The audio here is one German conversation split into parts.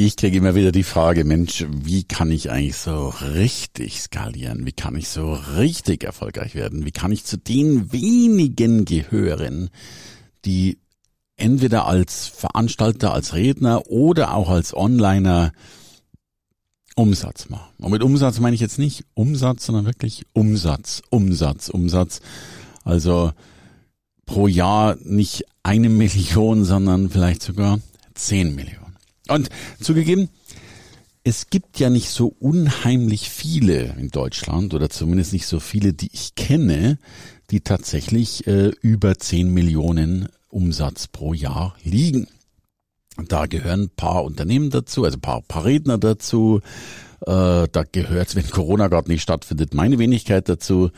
Ich kriege immer wieder die Frage, Mensch, wie kann ich eigentlich so richtig skalieren? Wie kann ich so richtig erfolgreich werden? Wie kann ich zu den wenigen gehören, die entweder als Veranstalter, als Redner oder auch als Onliner Umsatz machen. Und mit Umsatz meine ich jetzt nicht Umsatz, sondern wirklich Umsatz, Umsatz, Umsatz. Also pro Jahr nicht eine Million, sondern vielleicht sogar zehn Millionen. Und zugegeben, es gibt ja nicht so unheimlich viele in Deutschland oder zumindest nicht so viele, die ich kenne, die tatsächlich äh, über 10 Millionen Umsatz pro Jahr liegen. Da gehören ein paar Unternehmen dazu, also ein paar, paar Redner dazu. Äh, da gehört, wenn Corona gerade nicht stattfindet, meine Wenigkeit dazu.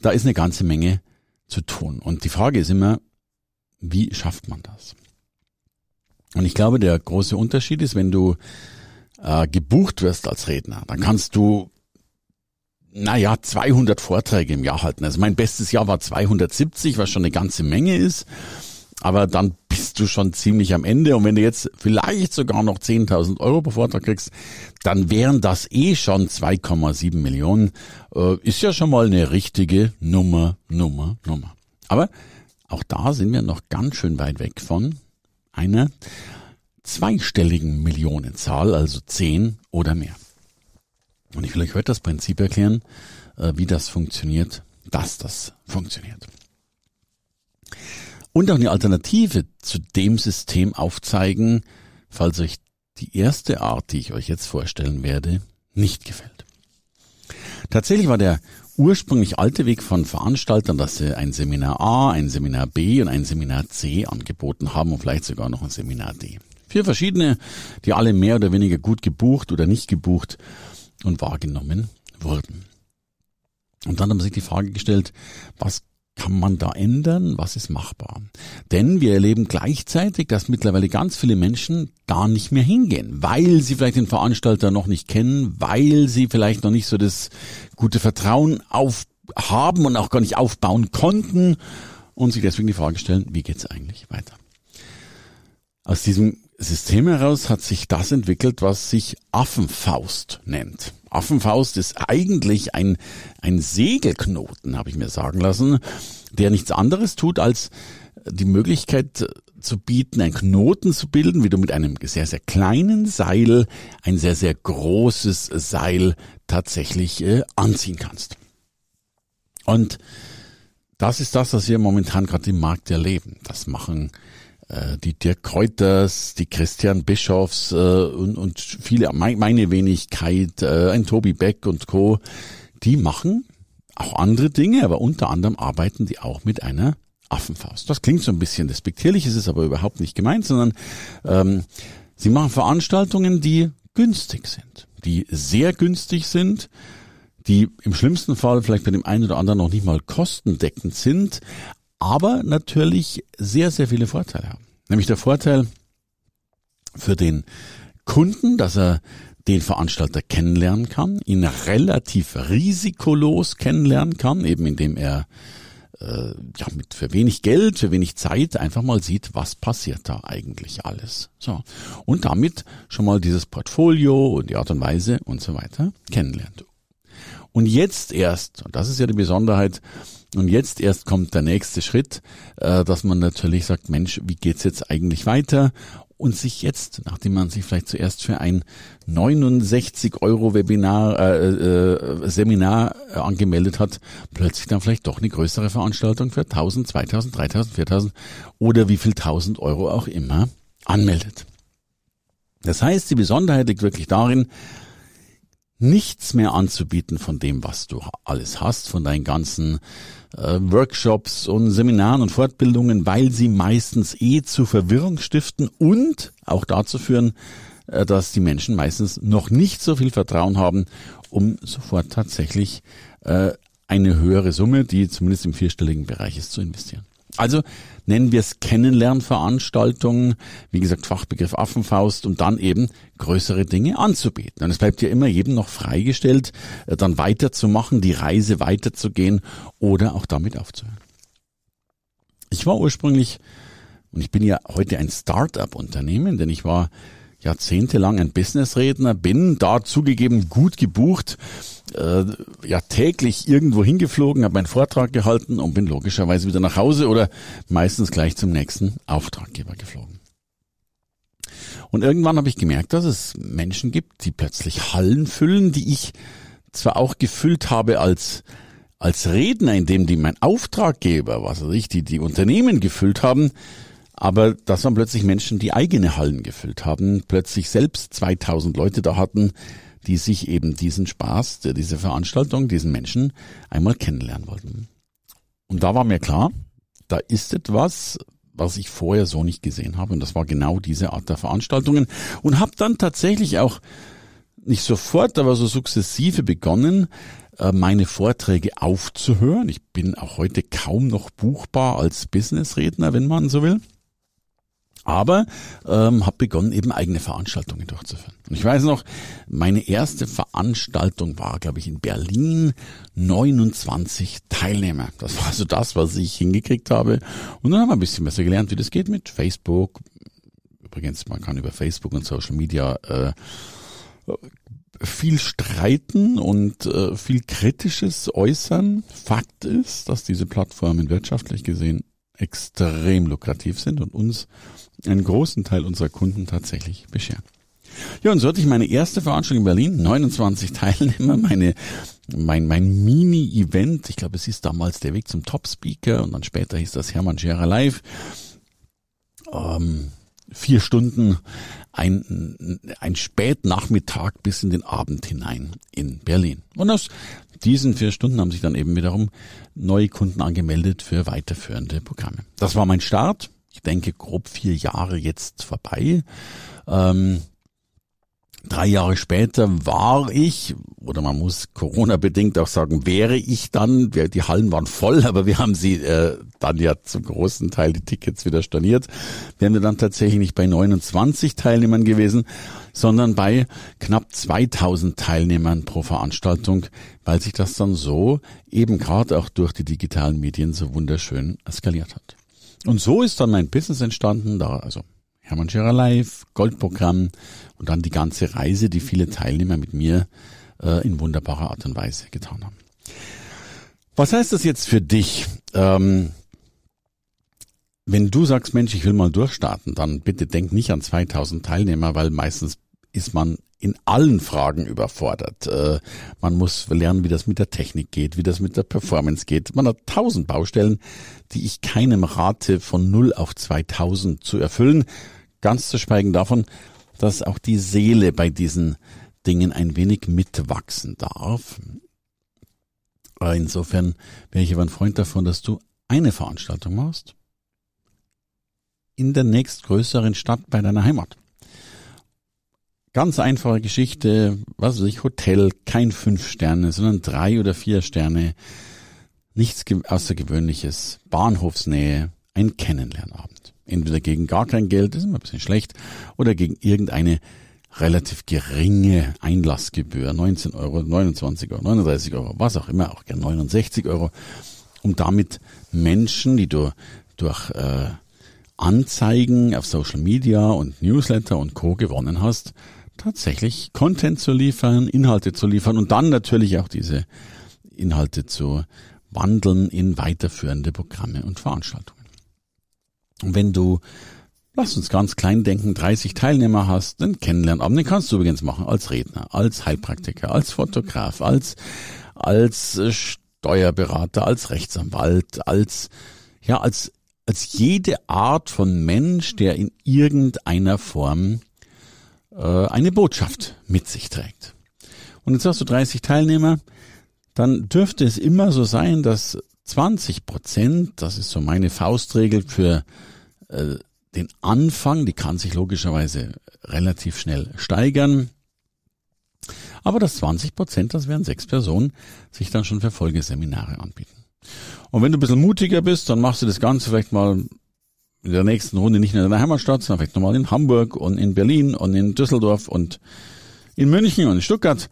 Da ist eine ganze Menge zu tun. Und die Frage ist immer, wie schafft man das? Und ich glaube, der große Unterschied ist, wenn du äh, gebucht wirst als Redner, dann kannst du naja, 200 Vorträge im Jahr halten. Also mein bestes Jahr war 270, was schon eine ganze Menge ist. Aber dann bist du schon ziemlich am Ende. Und wenn du jetzt vielleicht sogar noch 10.000 Euro pro Vortrag kriegst, dann wären das eh schon 2,7 Millionen. Äh, ist ja schon mal eine richtige Nummer, Nummer, Nummer. Aber auch da sind wir noch ganz schön weit weg von einer zweistelligen Millionenzahl, also zehn oder mehr. Und ich will euch heute das Prinzip erklären, äh, wie das funktioniert, dass das funktioniert. Und auch eine Alternative zu dem System aufzeigen, falls euch die erste Art, die ich euch jetzt vorstellen werde, nicht gefällt. Tatsächlich war der ursprünglich alte Weg von Veranstaltern, dass sie ein Seminar A, ein Seminar B und ein Seminar C angeboten haben und vielleicht sogar noch ein Seminar D. Vier verschiedene, die alle mehr oder weniger gut gebucht oder nicht gebucht und wahrgenommen wurden. Und dann haben sie sich die Frage gestellt, was kann man da ändern? Was ist machbar? Denn wir erleben gleichzeitig, dass mittlerweile ganz viele Menschen gar nicht mehr hingehen, weil sie vielleicht den Veranstalter noch nicht kennen, weil sie vielleicht noch nicht so das gute Vertrauen auf haben und auch gar nicht aufbauen konnten und sich deswegen die Frage stellen, wie geht's eigentlich weiter? Aus diesem System heraus hat sich das entwickelt, was sich Affenfaust nennt. Affenfaust ist eigentlich ein, ein Segelknoten, habe ich mir sagen lassen, der nichts anderes tut, als die Möglichkeit zu bieten, einen Knoten zu bilden, wie du mit einem sehr, sehr kleinen Seil ein sehr, sehr großes Seil tatsächlich äh, anziehen kannst. Und das ist das, was wir momentan gerade im Markt erleben. Das machen die Dirk Kräuters, die Christian Bischofs äh, und, und viele, meine Wenigkeit, äh, ein Tobi Beck und Co., die machen auch andere Dinge, aber unter anderem arbeiten die auch mit einer Affenfaust. Das klingt so ein bisschen despektierlich, ist es aber überhaupt nicht gemeint, sondern ähm, sie machen Veranstaltungen, die günstig sind, die sehr günstig sind, die im schlimmsten Fall vielleicht bei dem einen oder anderen noch nicht mal kostendeckend sind, aber natürlich sehr, sehr viele Vorteile haben. Nämlich der Vorteil für den Kunden, dass er den Veranstalter kennenlernen kann, ihn relativ risikolos kennenlernen kann, eben indem er äh, ja mit für wenig Geld, für wenig Zeit einfach mal sieht, was passiert da eigentlich alles. So und damit schon mal dieses Portfolio und die Art und Weise und so weiter kennenlernt. Und jetzt erst, und das ist ja die Besonderheit, und jetzt erst kommt der nächste Schritt, äh, dass man natürlich sagt, Mensch, wie geht's jetzt eigentlich weiter? Und sich jetzt, nachdem man sich vielleicht zuerst für ein 69 Euro Webinar, äh, äh, Seminar äh, angemeldet hat, plötzlich dann vielleicht doch eine größere Veranstaltung für 1000, 2000, 3000, 4000 oder wie viel 1000 Euro auch immer anmeldet. Das heißt, die Besonderheit liegt wirklich darin, nichts mehr anzubieten von dem, was du alles hast, von deinen ganzen äh, Workshops und Seminaren und Fortbildungen, weil sie meistens eh zu Verwirrung stiften und auch dazu führen, äh, dass die Menschen meistens noch nicht so viel Vertrauen haben, um sofort tatsächlich äh, eine höhere Summe, die zumindest im vierstelligen Bereich ist, zu investieren. Also nennen wir es Kennenlernveranstaltungen, wie gesagt Fachbegriff Affenfaust, um dann eben größere Dinge anzubieten. Und es bleibt ja immer jedem noch freigestellt, äh, dann weiterzumachen, die Reise weiterzugehen oder auch damit aufzuhören. Ich war ursprünglich, und ich bin ja heute ein Start-up-Unternehmen, denn ich war jahrzehntelang ein Businessredner, bin da zugegeben gut gebucht, äh, ja täglich irgendwo hingeflogen, habe meinen Vortrag gehalten und bin logischerweise wieder nach Hause oder meistens gleich zum nächsten Auftraggeber geflogen. Und irgendwann habe ich gemerkt, dass es Menschen gibt, die plötzlich Hallen füllen, die ich zwar auch gefüllt habe als als Redner, indem die mein Auftraggeber, was weiß ich, die die Unternehmen gefüllt haben, aber das waren plötzlich Menschen, die eigene Hallen gefüllt haben, plötzlich selbst 2000 Leute da hatten, die sich eben diesen Spaß, diese Veranstaltung, diesen Menschen einmal kennenlernen wollten. Und da war mir klar, da ist etwas, was ich vorher so nicht gesehen habe. Und das war genau diese Art der Veranstaltungen. Und habe dann tatsächlich auch nicht sofort, aber so sukzessive begonnen, äh, meine Vorträge aufzuhören. Ich bin auch heute kaum noch buchbar als Businessredner, wenn man so will aber ähm, habe begonnen, eben eigene Veranstaltungen durchzuführen. Und ich weiß noch, meine erste Veranstaltung war, glaube ich, in Berlin, 29 Teilnehmer. Das war also das, was ich hingekriegt habe. Und dann haben wir ein bisschen besser gelernt, wie das geht mit Facebook. Übrigens, man kann über Facebook und Social Media äh, viel streiten und äh, viel Kritisches äußern. Fakt ist, dass diese Plattformen wirtschaftlich gesehen extrem lukrativ sind und uns einen großen Teil unserer Kunden tatsächlich bescheren. Ja, und so hatte ich meine erste Veranstaltung in Berlin, 29 Teilnehmer, meine, mein, mein Mini-Event, ich glaube, es hieß damals der Weg zum Top-Speaker und dann später hieß das Hermann Scherer Live. Ähm, vier Stunden, ein, ein Spätnachmittag bis in den Abend hinein in Berlin. Und aus diesen vier Stunden haben sich dann eben wiederum neue Kunden angemeldet für weiterführende Programme. Das war mein Start ich denke, grob vier Jahre jetzt vorbei. Ähm, drei Jahre später war ich, oder man muss Corona-bedingt auch sagen, wäre ich dann, die Hallen waren voll, aber wir haben sie äh, dann ja zum großen Teil die Tickets wieder storniert, wären wir dann tatsächlich nicht bei 29 Teilnehmern gewesen, sondern bei knapp 2000 Teilnehmern pro Veranstaltung, weil sich das dann so eben gerade auch durch die digitalen Medien so wunderschön eskaliert hat. Und so ist dann mein Business entstanden, da also Hermann Scherer Live, Goldprogramm und dann die ganze Reise, die viele Teilnehmer mit mir äh, in wunderbarer Art und Weise getan haben. Was heißt das jetzt für dich? Ähm, wenn du sagst, Mensch, ich will mal durchstarten, dann bitte denk nicht an 2000 Teilnehmer, weil meistens ist man in allen Fragen überfordert. Äh, man muss lernen, wie das mit der Technik geht, wie das mit der Performance geht. Man hat tausend Baustellen, die ich keinem rate, von 0 auf 2000 zu erfüllen. Ganz zu schweigen davon, dass auch die Seele bei diesen Dingen ein wenig mitwachsen darf. Insofern wäre ich aber ein Freund davon, dass du eine Veranstaltung machst in der nächstgrößeren Stadt bei deiner Heimat. Ganz einfache Geschichte, was weiß ich, Hotel, kein fünf Sterne, sondern drei oder vier Sterne. Nichts Außergewöhnliches, Bahnhofsnähe, ein Kennenlernabend. Entweder gegen gar kein Geld, das ist immer ein bisschen schlecht, oder gegen irgendeine relativ geringe Einlassgebühr, 19 Euro, 29 Euro, 39 Euro, was auch immer, auch gern 69 Euro, um damit Menschen, die du durch äh, Anzeigen auf Social Media und Newsletter und Co. gewonnen hast, tatsächlich Content zu liefern, Inhalte zu liefern und dann natürlich auch diese Inhalte zu wandeln in weiterführende Programme und Veranstaltungen. Und wenn du, lass uns ganz klein denken, 30 Teilnehmer hast, dann Kennenlernabend, den kannst du übrigens machen als Redner, als Heilpraktiker, als Fotograf, als, als äh, Steuerberater, als Rechtsanwalt, als, ja, als, als jede Art von Mensch, der in irgendeiner Form äh, eine Botschaft mit sich trägt. Und jetzt hast du 30 Teilnehmer, dann dürfte es immer so sein, dass 20 Prozent, das ist so meine Faustregel für äh, den Anfang, die kann sich logischerweise relativ schnell steigern, aber dass 20 Prozent, das wären sechs Personen, sich dann schon für Folgeseminare anbieten. Und wenn du ein bisschen mutiger bist, dann machst du das Ganze vielleicht mal in der nächsten Runde nicht in deiner Heimatstadt, sondern vielleicht nochmal in Hamburg und in Berlin und in Düsseldorf und in München und in Stuttgart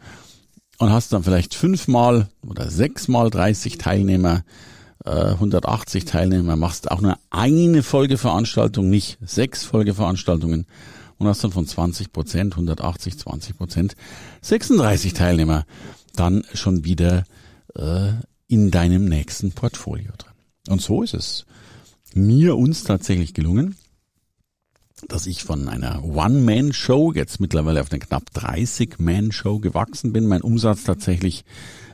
und hast dann vielleicht fünfmal oder sechsmal 30 Teilnehmer, 180 Teilnehmer, machst auch nur eine Folgeveranstaltung, nicht sechs Folgeveranstaltungen und hast dann von 20 Prozent, 180, 20 Prozent, 36 Teilnehmer dann schon wieder äh, in deinem nächsten Portfolio drin. Und so ist es mir uns tatsächlich gelungen, dass ich von einer One-Man-Show jetzt mittlerweile auf eine knapp 30-Man-Show gewachsen bin, mein Umsatz tatsächlich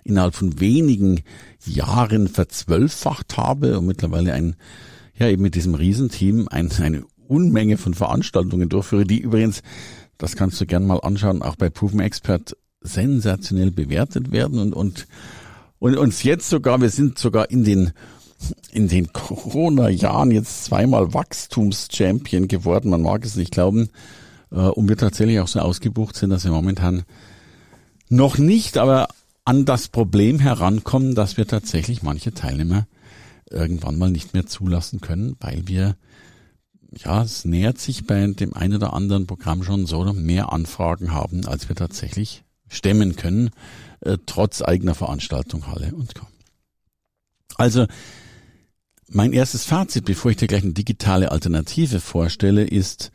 innerhalb von wenigen Jahren verzwölffacht habe und mittlerweile ein, ja eben mit diesem Riesenteam ein, eine Unmenge von Veranstaltungen durchführe, die übrigens, das kannst du gern mal anschauen, auch bei Proven Expert sensationell bewertet werden und, und, und uns jetzt sogar, wir sind sogar in den in den Corona-Jahren jetzt zweimal Wachstumschampion geworden. Man mag es nicht glauben. Äh, und wir tatsächlich auch so ausgebucht sind, dass wir momentan noch nicht, aber an das Problem herankommen, dass wir tatsächlich manche Teilnehmer irgendwann mal nicht mehr zulassen können, weil wir, ja, es nähert sich bei dem einen oder anderen Programm schon so mehr Anfragen haben, als wir tatsächlich stemmen können, äh, trotz eigener Veranstaltung, Halle und Co. Also mein erstes Fazit, bevor ich dir gleich eine digitale Alternative vorstelle, ist,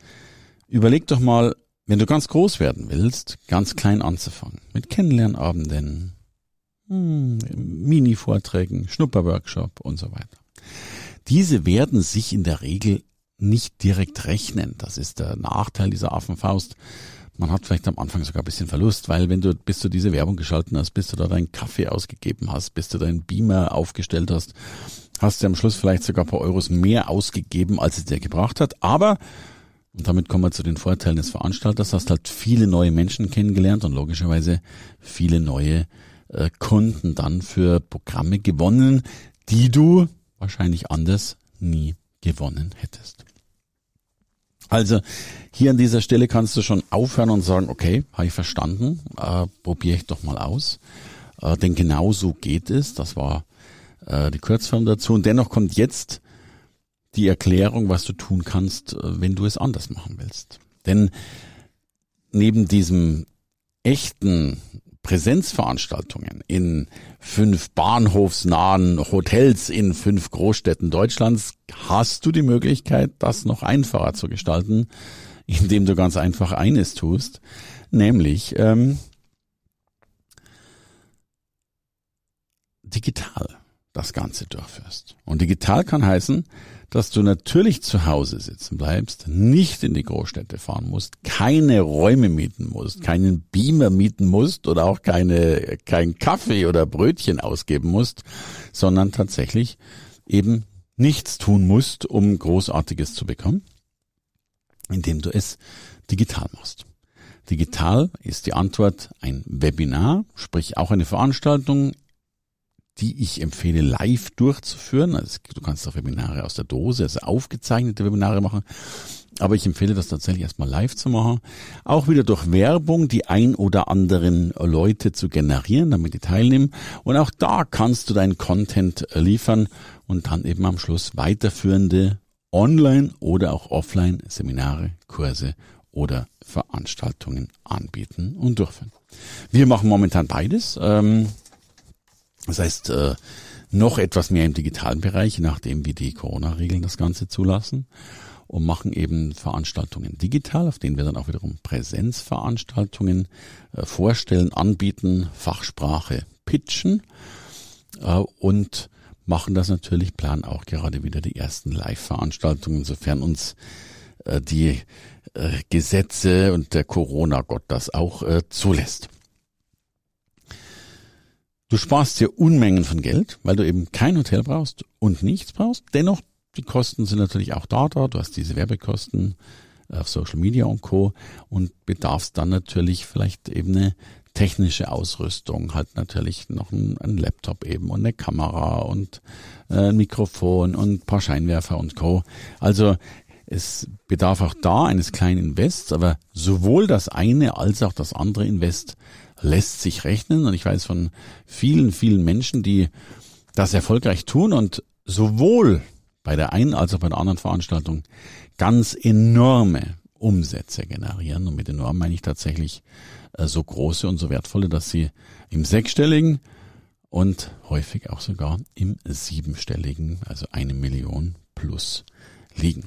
überleg doch mal, wenn du ganz groß werden willst, ganz klein anzufangen. Mit Kennenlernabenden, hm, Mini-Vorträgen, Schnupperworkshop und so weiter. Diese werden sich in der Regel nicht direkt rechnen. Das ist der Nachteil dieser Affenfaust. Man hat vielleicht am Anfang sogar ein bisschen Verlust, weil wenn du, bis du diese Werbung geschalten hast, bis du da deinen Kaffee ausgegeben hast, bis du deinen Beamer aufgestellt hast, hast du am Schluss vielleicht sogar ein paar Euros mehr ausgegeben, als es dir gebracht hat. Aber, und damit kommen wir zu den Vorteilen des Veranstalters, hast halt viele neue Menschen kennengelernt und logischerweise viele neue äh, Kunden dann für Programme gewonnen, die du wahrscheinlich anders nie gewonnen hättest. Also hier an dieser Stelle kannst du schon aufhören und sagen, okay, habe ich verstanden, äh, probiere ich doch mal aus. Äh, denn genau so geht es. Das war äh, die Kurzform dazu. Und dennoch kommt jetzt die Erklärung, was du tun kannst, äh, wenn du es anders machen willst. Denn neben diesem echten Präsenzveranstaltungen in fünf bahnhofsnahen Hotels in fünf Großstädten Deutschlands. Hast du die Möglichkeit, das noch einfacher zu gestalten, indem du ganz einfach eines tust, nämlich ähm, digital das Ganze durchführst. Und digital kann heißen, dass du natürlich zu Hause sitzen bleibst, nicht in die Großstädte fahren musst, keine Räume mieten musst, keinen Beamer mieten musst oder auch keine, kein Kaffee oder Brötchen ausgeben musst, sondern tatsächlich eben nichts tun musst, um Großartiges zu bekommen, indem du es digital machst. Digital ist die Antwort ein Webinar, sprich auch eine Veranstaltung die ich empfehle, live durchzuführen. Also du kannst auch Webinare aus der Dose, also aufgezeichnete Webinare machen. Aber ich empfehle das tatsächlich erstmal live zu machen. Auch wieder durch Werbung die ein oder anderen Leute zu generieren, damit die teilnehmen. Und auch da kannst du deinen Content liefern und dann eben am Schluss weiterführende Online- oder auch Offline-Seminare, Kurse oder Veranstaltungen anbieten und durchführen. Wir machen momentan beides. Ähm, das heißt, äh, noch etwas mehr im digitalen Bereich, nachdem wie die Corona-Regeln das Ganze zulassen und machen eben Veranstaltungen digital, auf denen wir dann auch wiederum Präsenzveranstaltungen äh, vorstellen, anbieten, Fachsprache pitchen äh, und machen das natürlich, planen auch gerade wieder die ersten Live-Veranstaltungen, sofern uns äh, die äh, Gesetze und der Corona-Gott das auch äh, zulässt. Du sparst dir Unmengen von Geld, weil du eben kein Hotel brauchst und nichts brauchst. Dennoch, die Kosten sind natürlich auch da, da. Du hast diese Werbekosten auf Social Media und Co. und bedarfst dann natürlich vielleicht eben eine technische Ausrüstung, halt natürlich noch ein, ein Laptop eben und eine Kamera und äh, ein Mikrofon und ein paar Scheinwerfer und Co. Also es bedarf auch da eines kleinen Invests, aber sowohl das eine als auch das andere Invest lässt sich rechnen. Und ich weiß von vielen, vielen Menschen, die das erfolgreich tun und sowohl bei der einen als auch bei der anderen Veranstaltung ganz enorme Umsätze generieren. Und mit enorm meine ich tatsächlich äh, so große und so wertvolle, dass sie im sechsstelligen und häufig auch sogar im siebenstelligen, also eine Million plus liegen.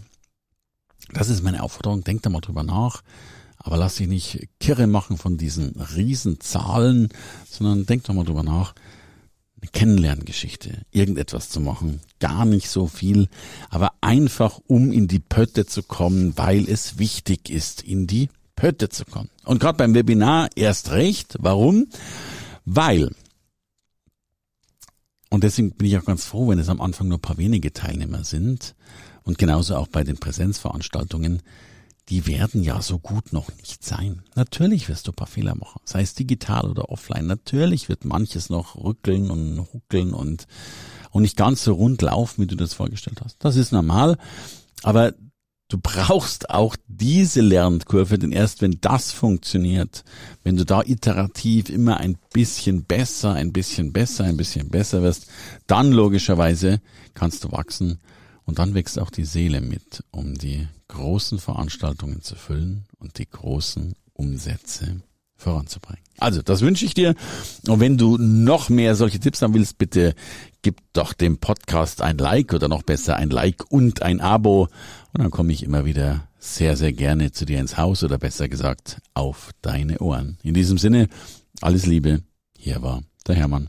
Das ist meine Aufforderung. Denkt da mal drüber nach. Aber lass dich nicht kirre machen von diesen Riesenzahlen, sondern denk doch mal drüber nach, eine Kennenlerngeschichte, irgendetwas zu machen, gar nicht so viel, aber einfach um in die Pötte zu kommen, weil es wichtig ist, in die Pötte zu kommen. Und gerade beim Webinar erst recht. Warum? Weil, und deswegen bin ich auch ganz froh, wenn es am Anfang nur ein paar wenige Teilnehmer sind und genauso auch bei den Präsenzveranstaltungen, die werden ja so gut noch nicht sein. Natürlich wirst du ein paar Fehler machen, sei es digital oder offline. Natürlich wird manches noch rückeln und huckeln und, und nicht ganz so rund laufen, wie du das vorgestellt hast. Das ist normal, aber du brauchst auch diese Lernkurve, denn erst wenn das funktioniert, wenn du da iterativ immer ein bisschen besser, ein bisschen besser, ein bisschen besser wirst, dann logischerweise kannst du wachsen und dann wächst auch die Seele mit, um die großen Veranstaltungen zu füllen und die großen Umsätze voranzubringen. Also, das wünsche ich dir. Und wenn du noch mehr solche Tipps haben willst, bitte gib doch dem Podcast ein Like oder noch besser ein Like und ein Abo. Und dann komme ich immer wieder sehr, sehr gerne zu dir ins Haus oder besser gesagt auf deine Ohren. In diesem Sinne, alles Liebe. Hier war der Hermann.